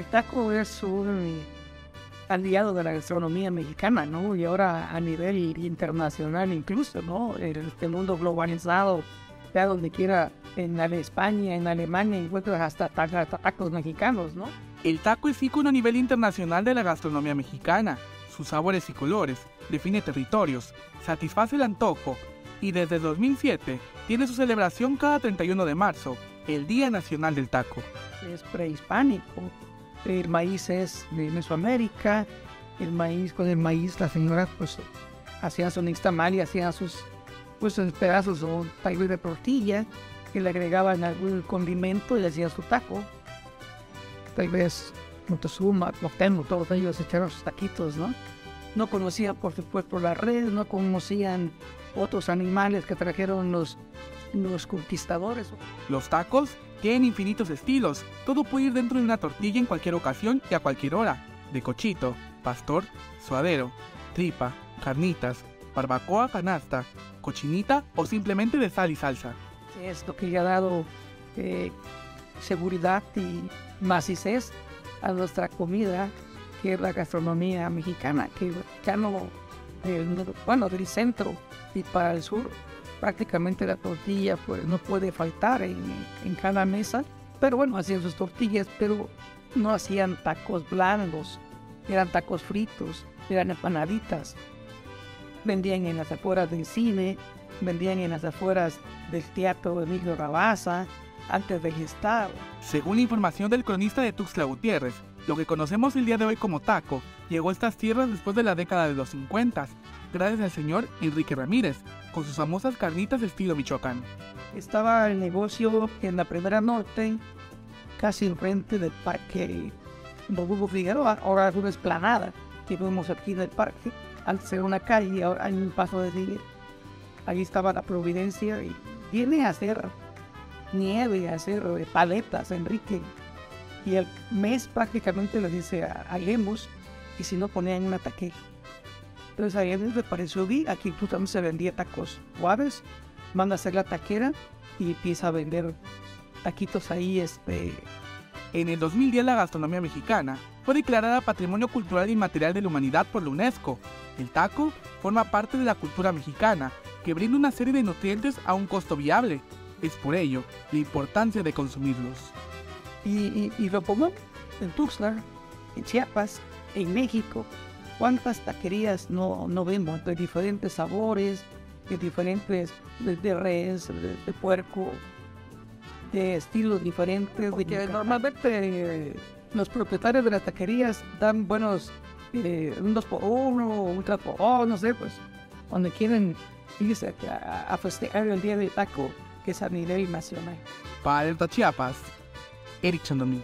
El taco es un aliado de la gastronomía mexicana, ¿no? Y ahora a nivel internacional incluso, ¿no? En este mundo globalizado, ya donde quiera, en España, en Alemania, encuentras hasta, hasta tacos mexicanos, ¿no? El taco es ícono a nivel internacional de la gastronomía mexicana. Sus sabores y colores define territorios, satisface el antojo y desde 2007 tiene su celebración cada 31 de marzo, el Día Nacional del Taco. Es prehispánico, el maíz es de Mesoamérica, el maíz con el maíz las señoras pues hacían su nixtamal y hacían sus pues pedazos o tal de tortilla que le agregaban algún condimento y le hacían su taco. Tal vez Montezuma, Moctezuma, todos ellos echaron sus taquitos, ¿no? No conocían por supuesto la red, no conocían otros animales que trajeron los, los conquistadores. Los tacos tienen infinitos estilos. Todo puede ir dentro de una tortilla en cualquier ocasión y a cualquier hora. De cochito, pastor, suadero, tripa, carnitas, barbacoa, canasta, cochinita o simplemente de sal y salsa. Es lo que ha dado eh, seguridad y macizez a nuestra comida, que es la gastronomía mexicana, que ya no, bueno, del centro y para el sur prácticamente la tortilla pues no puede faltar en, cada mesa. Pero bueno, hacían sus tortillas, pero no hacían tacos blandos, eran tacos fritos, eran empanaditas. Vendían en las afueras del cine, vendían en las afueras del teatro Emilio Rabasa, antes de gestar. Según la información del cronista de Tuxtla Gutiérrez, lo que conocemos el día de hoy como taco llegó a estas tierras después de la década de los 50 gracias al señor Enrique Ramírez, con sus famosas carnitas estilo Michoacán. Estaba el negocio en la primera norte, casi enfrente del parque Rodolfo Figueroa, ahora es una esplanada que vemos aquí en el parque. Antes era una calle, ahora hay un paso de seguir. Ahí estaba la Providencia y viene a hacer nieve, a hacer paletas, Enrique. Y el mes prácticamente le dice, hagamos, y si no ponían un ataque entonces a él le pareció bien, aquí tú también se vendía tacos suaves, manda a hacer la taquera y empieza a vender taquitos ahí. Este. En el 2010 la gastronomía mexicana fue declarada Patrimonio Cultural Inmaterial de la Humanidad por la UNESCO. El taco forma parte de la cultura mexicana, que brinda una serie de nutrientes a un costo viable. Es por ello la importancia de consumirlos. Y, y, lo pongo en Tuxtla, en Chiapas, en México, ¿Cuántas taquerías no, no vemos de diferentes sabores, de diferentes, de, res, de, puerco, de estilos diferentes? De normalmente eh, los propietarios de las taquerías dan buenos, eh, un 2 por 1 un 3 por oh, no sé, pues, cuando quieren irse a, festejar el día del taco, que es a nivel nacional. Para el Chiapas, Eric Chandomí.